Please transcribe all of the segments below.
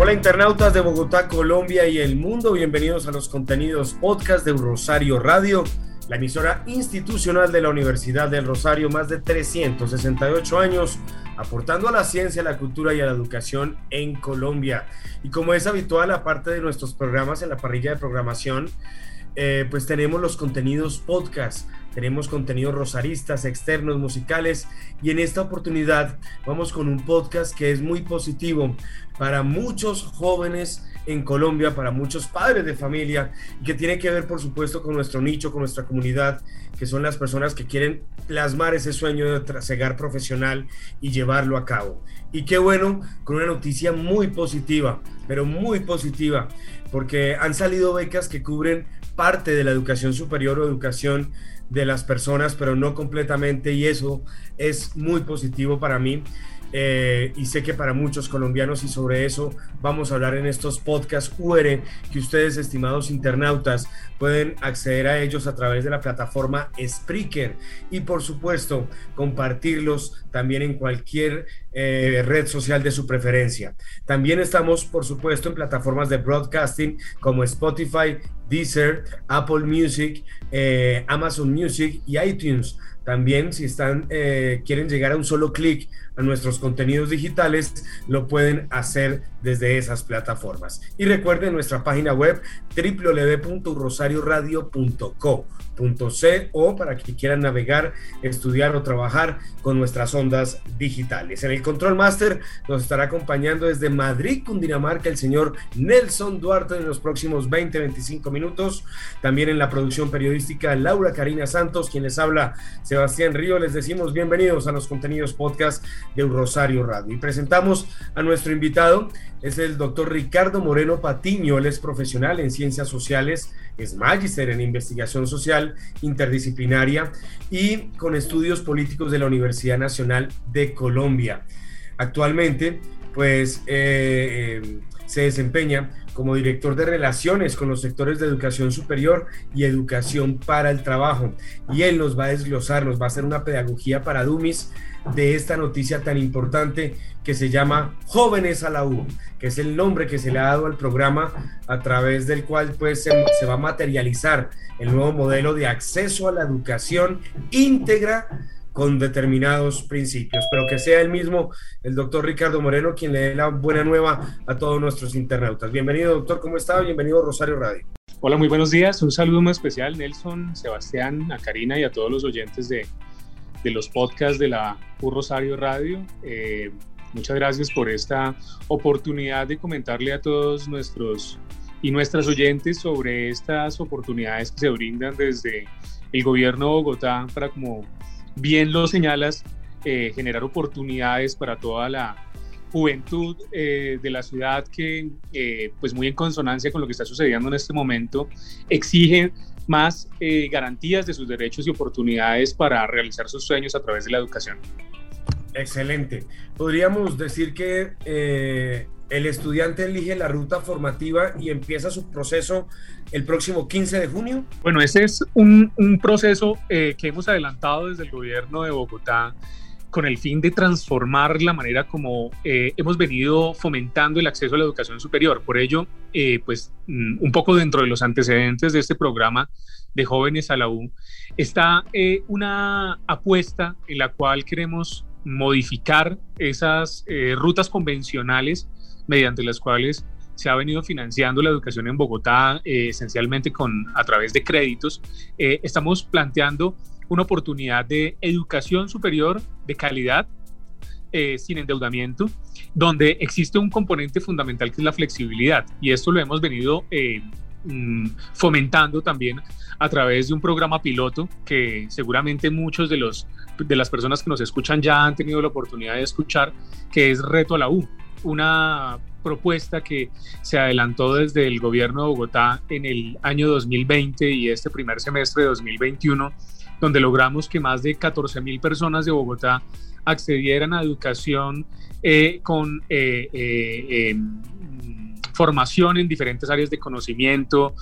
Hola internautas de Bogotá, Colombia y el mundo, bienvenidos a los contenidos podcast de Rosario Radio, la emisora institucional de la Universidad del Rosario, más de 368 años aportando a la ciencia, a la cultura y a la educación en Colombia. Y como es habitual, aparte de nuestros programas en la parrilla de programación, eh, pues tenemos los contenidos podcast, tenemos contenidos rosaristas, externos, musicales y en esta oportunidad vamos con un podcast que es muy positivo para muchos jóvenes en Colombia, para muchos padres de familia y que tiene que ver por supuesto con nuestro nicho, con nuestra comunidad, que son las personas que quieren plasmar ese sueño de trasegar profesional y llevarlo a cabo. Y qué bueno, con una noticia muy positiva, pero muy positiva, porque han salido becas que cubren parte de la educación superior o educación de las personas, pero no completamente, y eso es muy positivo para mí. Eh, y sé que para muchos colombianos y sobre eso vamos a hablar en estos podcasts UR que ustedes estimados internautas pueden acceder a ellos a través de la plataforma Spreaker y por supuesto compartirlos también en cualquier eh, red social de su preferencia. También estamos por supuesto en plataformas de broadcasting como Spotify, Deezer, Apple Music, eh, Amazon Music y iTunes. También si están, eh, quieren llegar a un solo clic a nuestros contenidos digitales, lo pueden hacer desde esas plataformas. Y recuerden nuestra página web www.rosarioradio.co o para que quieran navegar, estudiar o trabajar con nuestras ondas digitales. En el Control Master nos estará acompañando desde Madrid, Cundinamarca, el señor Nelson Duarte en los próximos 20-25 minutos. También en la producción periodística Laura Karina Santos, quien les habla Sebastián Río. Les decimos bienvenidos a los contenidos podcast de Rosario Radio. Y presentamos a nuestro invitado, es el doctor Ricardo Moreno Patiño, él es profesional en ciencias sociales, es magíster en investigación social interdisciplinaria y con estudios políticos de la Universidad Nacional de Colombia. Actualmente, pues eh, eh, se desempeña como director de relaciones con los sectores de educación superior y educación para el trabajo. Y él nos va a desglosar, nos va a hacer una pedagogía para Dumis de esta noticia tan importante que se llama Jóvenes a la U, que es el nombre que se le ha dado al programa a través del cual pues se, se va a materializar el nuevo modelo de acceso a la educación íntegra con determinados principios, pero que sea el mismo, el doctor Ricardo Moreno, quien le dé la buena nueva a todos nuestros internautas. Bienvenido, doctor, ¿cómo está? Bienvenido Rosario Radio. Hola, muy buenos días. Un saludo muy especial, Nelson, Sebastián, a Karina y a todos los oyentes de, de los podcasts de la U Rosario Radio. Eh, muchas gracias por esta oportunidad de comentarle a todos nuestros y nuestras oyentes sobre estas oportunidades que se brindan desde el gobierno de Bogotá para como bien lo señalas, eh, generar oportunidades para toda la juventud eh, de la ciudad que, eh, pues muy en consonancia con lo que está sucediendo en este momento, exige más garantías de sus derechos y oportunidades para realizar sus sueños a través de la educación. Excelente. Podríamos decir que el estudiante elige la ruta formativa y empieza su proceso el próximo 15 de junio. Bueno, ese es un, proceso eh, que hemos adelantado desde el gobierno de Bogotá con el fin de transformar la manera como eh, hemos venido fomentando el acceso a la educación superior. Por ello, pues mm, un poco dentro de los antecedentes de este programa de jóvenes a la U, está una apuesta en la cual queremos modificar esas eh, rutas convencionales mediante las cuales se ha venido financiando la educación en Bogotá eh, esencialmente con, a través de créditos. Eh, estamos planteando una oportunidad de educación superior de calidad sin endeudamiento, donde existe un componente fundamental que es la flexibilidad. Y esto lo hemos venido mm, fomentando también a través de un programa piloto que seguramente muchos de los de las personas que nos escuchan ya han tenido la oportunidad de escuchar, que es Reto a la U, una propuesta que se adelantó desde el gobierno de Bogotá en el año 2020 y este primer semestre de 2021, donde logramos que más de 14 mil personas de Bogotá accedieran a educación eh, con eh, eh, em, formación en diferentes áreas de conocimiento,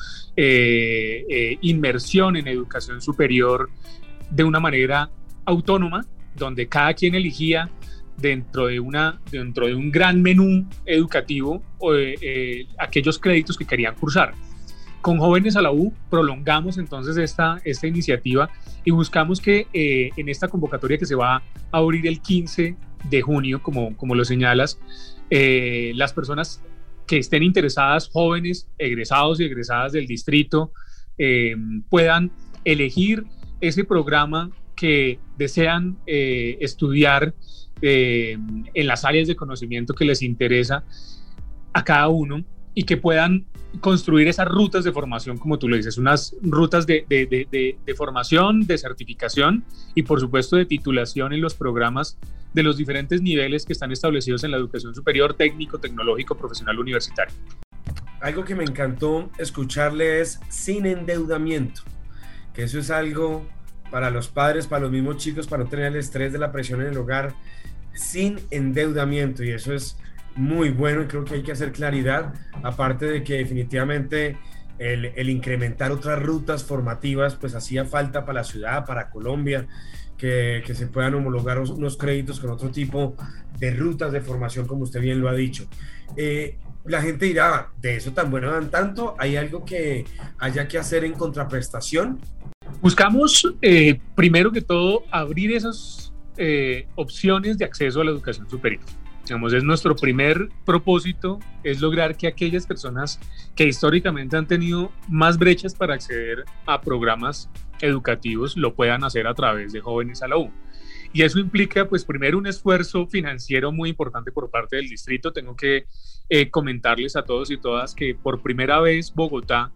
inmersión en educación superior de una manera autónoma donde cada quien elegía dentro de, una, dentro de un gran menú educativo eh, eh, aquellos créditos que querían cursar. Con Jóvenes a la U prolongamos entonces esta, esta iniciativa y buscamos que eh, en esta convocatoria que se va a abrir el 15 de junio, como, como lo señalas, las personas que estén interesadas, jóvenes, egresados y egresadas del distrito, puedan elegir ese programa que desean eh, estudiar eh, en las áreas de conocimiento que les interesa a cada uno y que puedan construir esas rutas de formación, como tú lo dices, unas rutas de, de, formación, de certificación y por supuesto de titulación en los programas de los diferentes niveles que están establecidos en la educación superior, técnico, tecnológico, profesional, universitario. Algo que me encantó escucharle es sin endeudamiento, que eso es algo para los padres, para los mismos chicos, para no tener el estrés de la presión en el hogar, sin endeudamiento. Y eso es muy bueno y creo que hay que hacer claridad, aparte de que definitivamente el, incrementar otras rutas formativas, pues hacía falta para la ciudad, para Colombia, que, se puedan homologar unos créditos con otro tipo de rutas de formación, como usted bien lo ha dicho. Eh, la gente dirá, de eso tan bueno dan tanto, ¿hay algo que haya que hacer en contraprestación? Buscamos, eh, primero que todo, abrir esas eh, opciones de acceso a la educación superior. Digamos, es nuestro primer propósito, es lograr que aquellas personas que históricamente han tenido más brechas para acceder a programas educativos lo puedan hacer a través de jóvenes a la U. Y eso implica, pues, primero un esfuerzo financiero muy importante por parte del distrito. Tengo que eh, comentarles a todos y todas que por primera vez Bogotá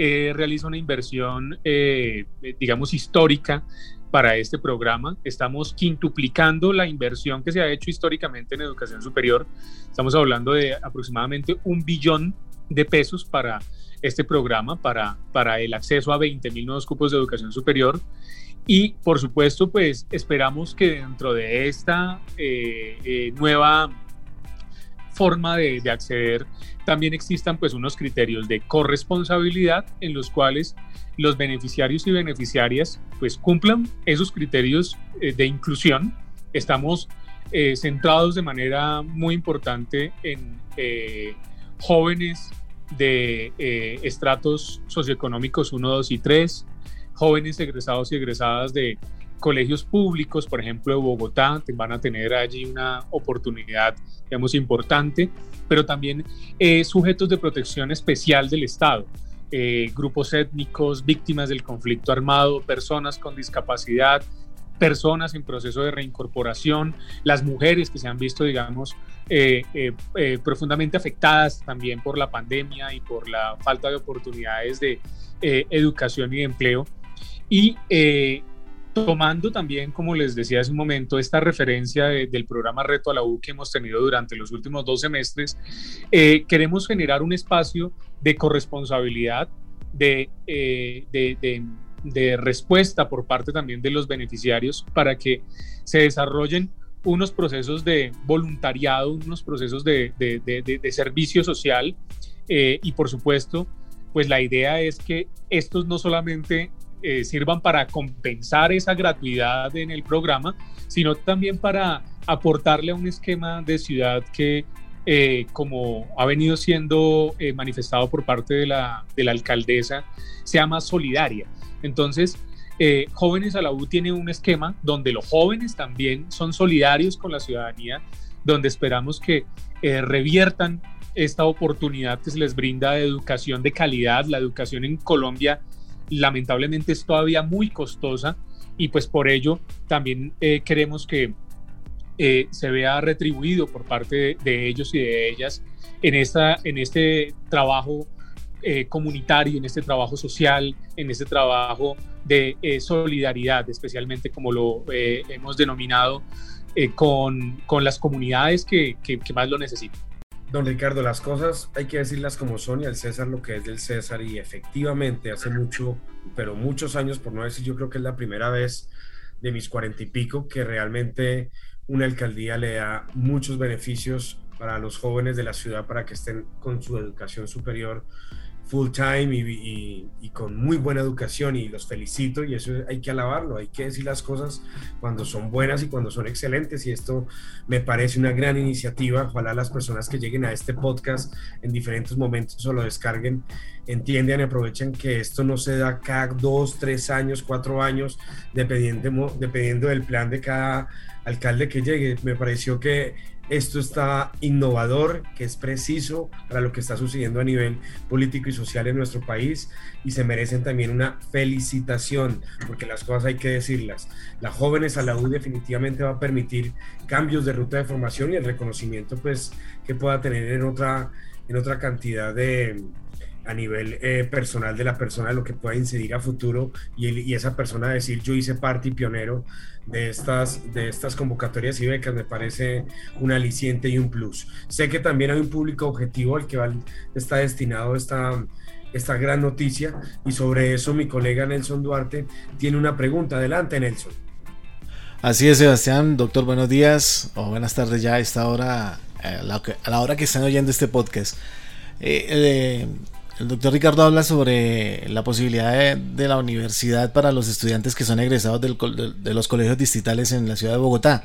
eh, realiza una inversión, eh, digamos, histórica para este programa. Estamos quintuplicando la inversión que se ha hecho históricamente en educación superior. Estamos hablando de aproximadamente un billón de pesos para este programa, para, para el acceso a 20 mil nuevos cupos de educación superior. Y por supuesto, pues esperamos que dentro de esta eh, nueva forma de, de, acceder también existan pues unos criterios de corresponsabilidad en los cuales los beneficiarios y beneficiarias pues cumplan esos criterios eh, de inclusión. Estamos eh, centrados de manera muy importante en eh, jóvenes de estratos socioeconómicos 1, 2 y 3, jóvenes egresados y egresadas de colegios públicos, por ejemplo, de Bogotá, van a tener allí una oportunidad, digamos, importante, pero también eh, sujetos de protección especial del Estado, eh, grupos étnicos, víctimas del conflicto armado, personas con discapacidad, personas en proceso de reincorporación, las mujeres que se han visto, digamos, eh, profundamente afectadas también por la pandemia y por la falta de oportunidades de educación y de empleo. Y tomando también, como les decía hace un momento, esta referencia del programa Reto a la U que hemos tenido durante los últimos dos semestres, eh, queremos generar un espacio de corresponsabilidad, de, eh, de, de respuesta por parte también de los beneficiarios para que se desarrollen unos procesos de voluntariado, unos procesos de, de, servicio social eh, y por supuesto, pues la idea es que estos no solamente eh, sirvan para compensar esa gratuidad en el programa, sino también para aportarle a un esquema de ciudad que, eh, como ha venido siendo manifestado por parte de la, de la alcaldesa, sea más solidaria. Entonces, eh, jóvenes a la U tiene un esquema donde los jóvenes también son solidarios con la ciudadanía, donde esperamos que eh, reviertan esta oportunidad que se les brinda de educación de calidad. La educación en Colombia lamentablemente es todavía muy costosa y pues por ello también eh, queremos que se vea retribuido por parte de, ellos y de ellas en, esta, en este trabajo eh, comunitario, en este trabajo social, en este trabajo de eh, solidaridad, especialmente como lo eh, hemos denominado, con, con, las comunidades que, que, más lo necesitan. Don Ricardo, las cosas hay que decirlas como son y al César lo que es del César. Y efectivamente hace mucho, pero muchos años, por no decir yo creo que es la primera vez de mis cuarenta y pico que realmente una alcaldía le da muchos beneficios para los jóvenes de la ciudad para que estén con su educación superior full time y, con muy buena educación y los felicito y eso hay que alabarlo, hay que decir las cosas cuando son buenas y cuando son excelentes y esto me parece una gran iniciativa, ojalá las personas que lleguen a este podcast en diferentes momentos o lo descarguen entiendan y aprovechen que esto no se da cada dos, tres años, cuatro años, dependiendo, dependiendo del plan de cada alcalde que llegue. Me pareció que esto está innovador, que es preciso para lo que está sucediendo a nivel político y social en nuestro país y se merecen también una felicitación, porque las cosas hay que decirlas. La Jóvenes a la U definitivamente va a permitir cambios de ruta de formación y el reconocimiento pues que pueda tener en otra, en otra cantidad de, a nivel eh, personal de la persona, lo que pueda incidir a futuro y, y, esa persona decir yo hice parte y pionero de estas, de estas convocatorias y becas me parece un aliciente y un plus. Sé que también hay un público objetivo al que está destinado esta, esta gran noticia y sobre eso mi colega Nelson Duarte tiene una pregunta. Adelante Nelson. Así es Sebastián, doctor, buenos días o buenas tardes ya a esta hora, a la, hora que están oyendo este podcast. Eh, eh, el doctor Ricardo habla sobre la posibilidad de, la universidad para los estudiantes que son egresados de, los colegios distritales en la ciudad de Bogotá.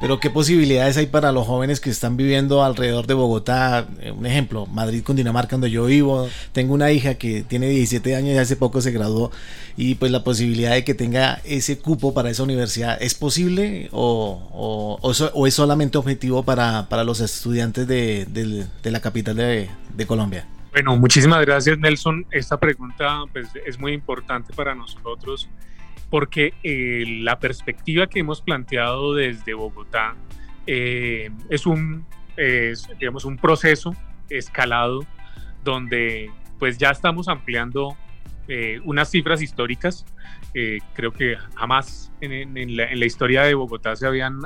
Pero ¿qué posibilidades hay para los jóvenes que están viviendo alrededor de Bogotá? Eh, un ejemplo, Madrid, Cundinamarca, donde yo vivo. Tengo una hija que tiene 17 años y hace poco se graduó. Y pues la posibilidad de que tenga ese cupo para esa universidad, ¿es posible o, es solamente objetivo para, los estudiantes de, la capital de Colombia? Bueno, muchísimas gracias Nelson. Esta pregunta pues, es muy importante para nosotros porque eh, la perspectiva que hemos planteado desde Bogotá eh, es un, digamos, un proceso escalado donde pues ya estamos ampliando eh, unas cifras históricas. creo que jamás en, en la historia de Bogotá se habían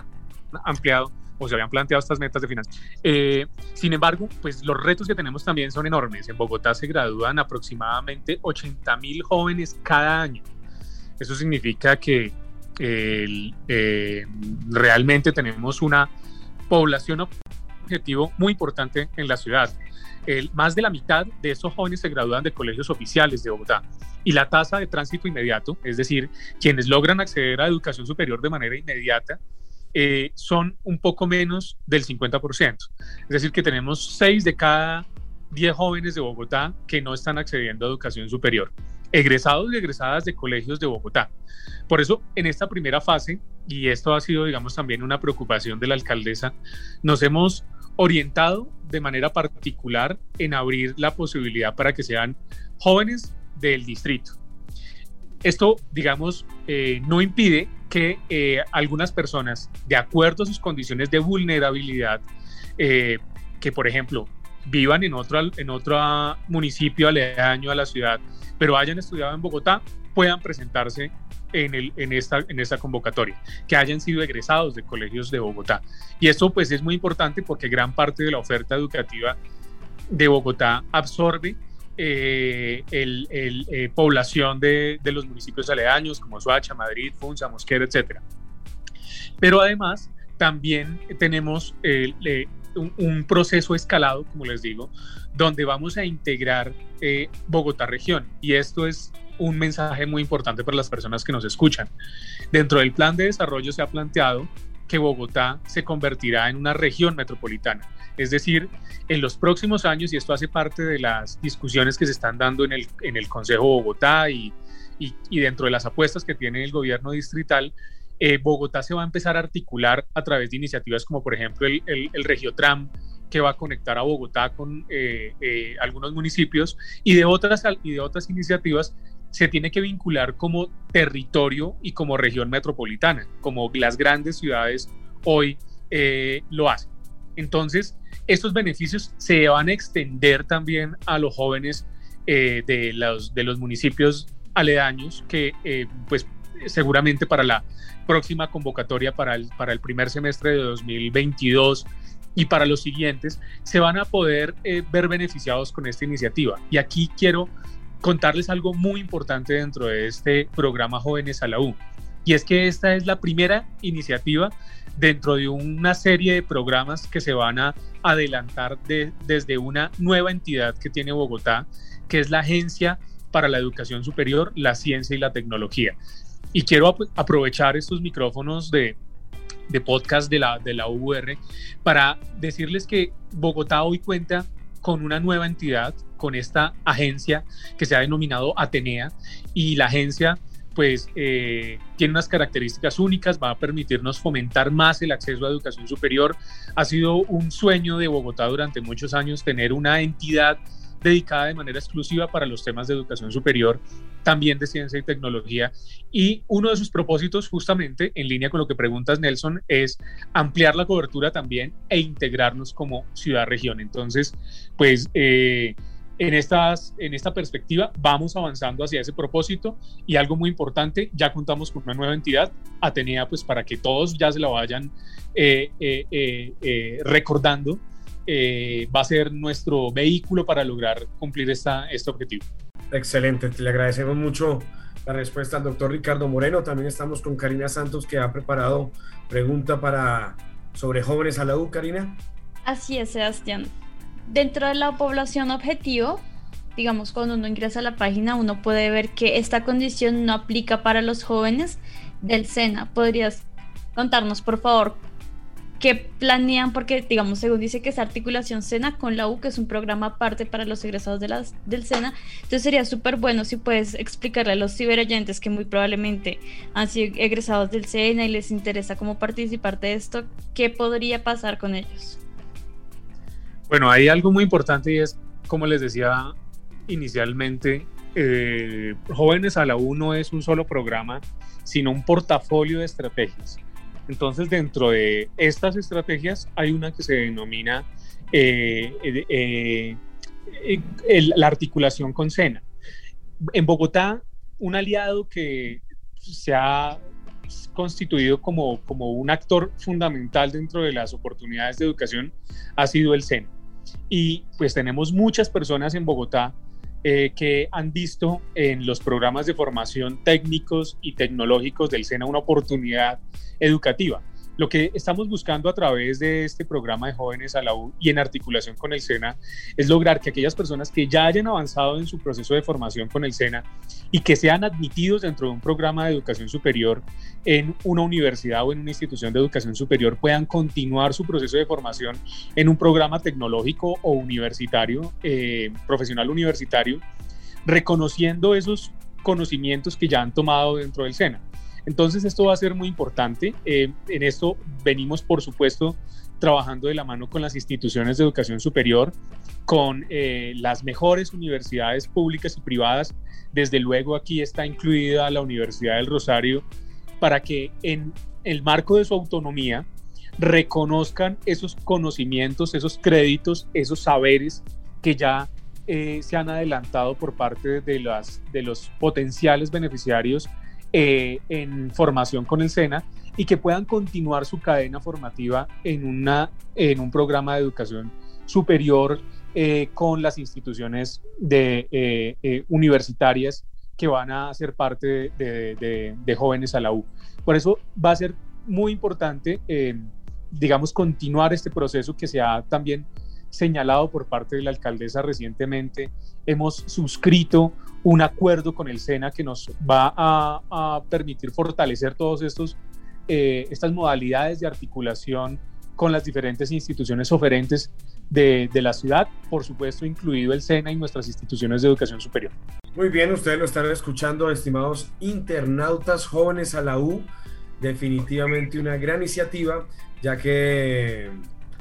ampliado o se habían planteado estas metas de finanzas. Eh, sin embargo, pues los retos que tenemos también son enormes. En Bogotá se gradúan aproximadamente 80 mil jóvenes cada año. Eso significa que eh, realmente tenemos una población objetivo muy importante en la ciudad. El, más de la mitad de esos jóvenes se gradúan de colegios oficiales de Bogotá y la tasa de tránsito inmediato, es decir, quienes logran acceder a educación superior de manera inmediata, eh, son un poco menos del 50%. Es decir, que tenemos 6 de cada 10 jóvenes de Bogotá que no están accediendo a educación superior, egresados y egresadas de colegios de Bogotá. Por eso, en esta primera fase, y esto ha sido, digamos, también una preocupación de la alcaldesa, nos hemos orientado de manera particular en abrir la posibilidad para que sean jóvenes del distrito. Esto, digamos, eh, no impide que eh, algunas personas, de acuerdo a sus condiciones de vulnerabilidad, eh, que por ejemplo vivan en otro, en otro municipio aledaño a la ciudad, pero hayan estudiado en Bogotá, puedan presentarse en, el, en, esta, en esta convocatoria, que hayan sido egresados de colegios de Bogotá. Y esto pues es muy importante porque gran parte de la oferta educativa de Bogotá absorbe eh, el, eh, población de, los municipios aledaños como Soacha, Madrid, Funza, Mosquera, etc. Pero además también tenemos un, proceso escalado, como les digo, donde vamos a integrar Bogotá región. Y esto es un mensaje muy importante para las personas que nos escuchan. Dentro del plan de desarrollo se ha planteado que Bogotá se convertirá en una región metropolitana. Es decir, en los próximos años, y esto hace parte de las discusiones que se están dando en el, en el Consejo Bogotá y, y, dentro de las apuestas que tiene el gobierno distrital, eh, Bogotá se va a empezar a articular a través de iniciativas como por ejemplo el, el, Regiotram, que va a conectar a Bogotá con eh, eh, algunos municipios y de, otras, y de otras iniciativas se tiene que vincular como territorio y como región metropolitana, como las grandes ciudades hoy lo hacen. Entonces, estos beneficios se van a extender también a los jóvenes de, los, de los municipios aledaños que eh, pues seguramente para la próxima convocatoria para el, para el primer semestre de 2022 y para los siguientes se van a poder eh, ver beneficiados con esta iniciativa. Y aquí quiero contarles algo muy importante dentro de este programa Jóvenes a la U. Y es que esta es la primera iniciativa dentro de una serie de programas que se van a adelantar de, desde una nueva entidad que tiene Bogotá, que es la Agencia para la educación superior, la ciencia y la tecnología. Y quiero aprovechar estos micrófonos de, podcast de la, de la UR para decirles que Bogotá hoy cuenta con una nueva entidad, con esta agencia que se ha denominado Atenea y la agencia pues eh, tiene unas características únicas, va a permitirnos fomentar más el acceso a educación superior. Ha sido un sueño de Bogotá durante muchos años tener una entidad dedicada de manera exclusiva para los temas de educación superior, también de ciencia y tecnología. Y uno de sus propósitos, justamente en línea con lo que preguntas, Nelson, es ampliar la cobertura también e integrarnos como ciudad-región. Entonces, pues... Eh, en, estas, en esta perspectiva vamos avanzando hacia ese propósito y algo muy importante, ya contamos con una nueva entidad, Atenea, pues para que todos ya se la vayan eh, eh, recordando eh, va a ser nuestro vehículo para lograr cumplir esta, este objetivo. Excelente, le agradecemos mucho la respuesta al doctor Ricardo Moreno. También estamos con Karina Santos que ha preparado pregunta para sobre jóvenes a la U, Karina. Así es, Sebastián. Dentro de la población objetivo, digamos, cuando uno ingresa a la página, uno puede ver que esta condición no aplica para los jóvenes del SENA. ¿Podrías contarnos, por favor, ¿Qué planean? Porque, digamos, según dice que es articulación SENA con la U, que es un programa aparte para los egresados de las, del SENA. Entonces sería súper bueno si puedes explicarle a los ciberoyentes que muy probablemente han sido egresados del SENA y les interesa cómo participar de esto, ¿qué podría pasar con ellos? Bueno, hay algo muy importante y es, como les decía inicialmente, eh, Jóvenes a la U no es un solo programa, sino un portafolio de estrategias entonces, dentro de estas estrategias hay una que se denomina eh, eh, eh, la articulación con SENA. En Bogotá, un aliado que se ha constituido como, como un actor fundamental dentro de las oportunidades de educación ha sido el SENA. Y pues tenemos muchas personas en Bogotá eh, que han visto en los programas de formación técnicos y tecnológicos del SENA una oportunidad educativa. Lo que estamos buscando a través de este programa de jóvenes a la U y en articulación con el SENA es lograr que aquellas personas que ya hayan avanzado en su proceso de formación con el SENA y que sean admitidos dentro de un programa de educación superior en una universidad o en una institución de educación superior puedan continuar su proceso de formación en un programa tecnológico o universitario, eh, profesional universitario, reconociendo esos conocimientos que ya han tomado dentro del SENA. Entonces esto va a ser muy importante. Eh, en esto venimos, por supuesto, trabajando de la mano con las instituciones de educación superior, con eh, las mejores universidades públicas y privadas. Desde luego aquí está incluida la Universidad del Rosario para que en el marco de su autonomía reconozcan esos conocimientos, esos créditos, esos saberes que ya eh, se han adelantado por parte de, las, de los potenciales beneficiarios eh, en formación con el SENA y que puedan continuar su cadena formativa en, una, en un programa de educación superior eh, con las instituciones eh, universitarias que van a ser parte de, jóvenes a la U. Por eso va a ser muy importante digamos, continuar este proceso que se ha también señalado por parte de la alcaldesa recientemente. Hemos suscrito un acuerdo con el SENA que nos va a, permitir fortalecer todos estos eh, estas modalidades de articulación con las diferentes instituciones oferentes de, de, la ciudad, por supuesto incluido el SENA y nuestras instituciones de educación superior. Muy bien, ustedes lo están escuchando, estimados internautas jóvenes a la U. Definitivamente una gran iniciativa, ya que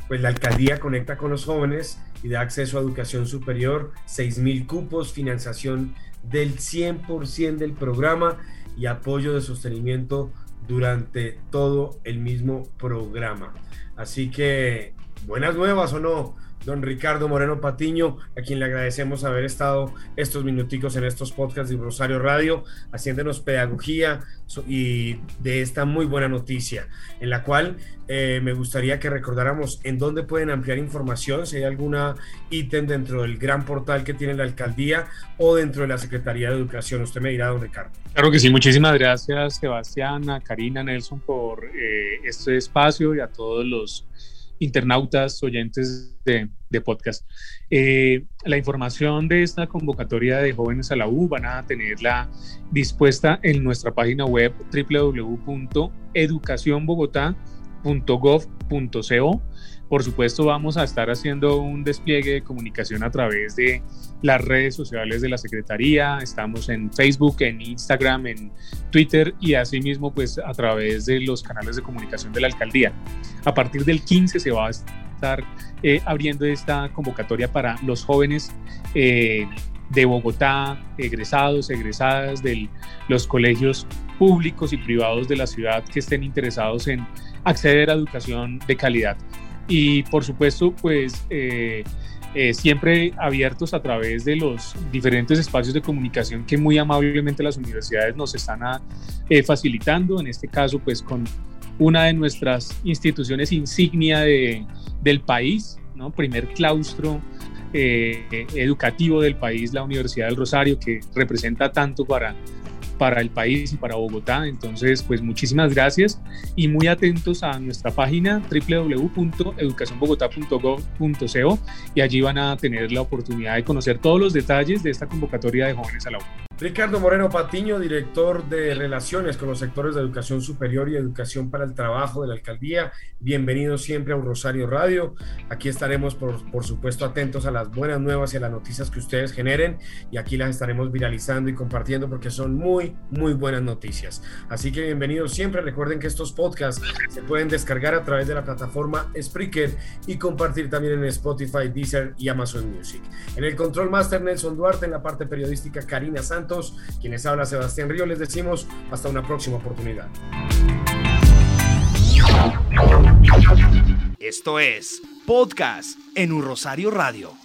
pues la alcaldía conecta con los jóvenes y da acceso a educación superior, 6.000 cupos, financiación del 100% del programa y apoyo de sostenimiento durante todo el mismo programa. Así que, buenas nuevas o no, don Ricardo Moreno Patiño, a quien le agradecemos haber estado estos minuticos en estos podcasts de Rosario Radio, haciéndonos pedagogía y de esta muy buena noticia, en la cual eh, me gustaría que recordáramos en dónde pueden ampliar información, si hay alguna ítem dentro del gran portal que tiene la alcaldía o dentro de la Secretaría de Educación. Usted me dirá, don Ricardo. Claro que sí, muchísimas gracias Sebastián, a Karina, Nelson por eh, este espacio y a todos los internautas, oyentes de, podcast. Eh, la información de esta convocatoria de jóvenes a la U van a tenerla dispuesta en nuestra página web www.educacionbogotá.gov.co por supuesto, vamos a estar haciendo un despliegue de comunicación a través de las redes sociales de la Secretaría. Estamos en Facebook, en Instagram, en Twitter y asimismo pues a través de los canales de comunicación de la alcaldía. A partir del 15 se va a estar eh, abriendo esta convocatoria para los jóvenes. Eh, de Bogotá, egresados, egresadas de los colegios públicos y privados de la ciudad que estén interesados en acceder a educación de calidad y por supuesto pues eh, eh, siempre abiertos a través de los diferentes espacios de comunicación que muy amablemente las universidades nos están eh, facilitando, en este caso pues con una de nuestras instituciones insignia de, del país, ¿no? primer claustro educativo del país, la Universidad del Rosario, que representa tanto para para el país y para Bogotá. Entonces, pues muchísimas gracias y muy atentos a nuestra página www.educacionbogotá.gov.co y allí van a tener la oportunidad de conocer todos los detalles de esta convocatoria de jóvenes a la U. Ricardo Moreno Patiño, director de Relaciones con los sectores de educación superior y educación para el trabajo de la alcaldía. Bienvenido siempre a un Rosario Radio. Aquí estaremos, por, por supuesto, atentos a las buenas nuevas y a las noticias que ustedes generen y aquí las estaremos viralizando y compartiendo porque son muy, muy buenas noticias. Así que bienvenidos siempre. Recuerden que estos podcasts se pueden descargar a través de la plataforma Spreaker y compartir también en Spotify, Deezer y Amazon Music. En el control master Nelson Duarte, en la parte periodística Karina Santos quienes habla Sebastián Río, les decimos hasta una próxima oportunidad. Esto es Podcast en un Rosario Radio.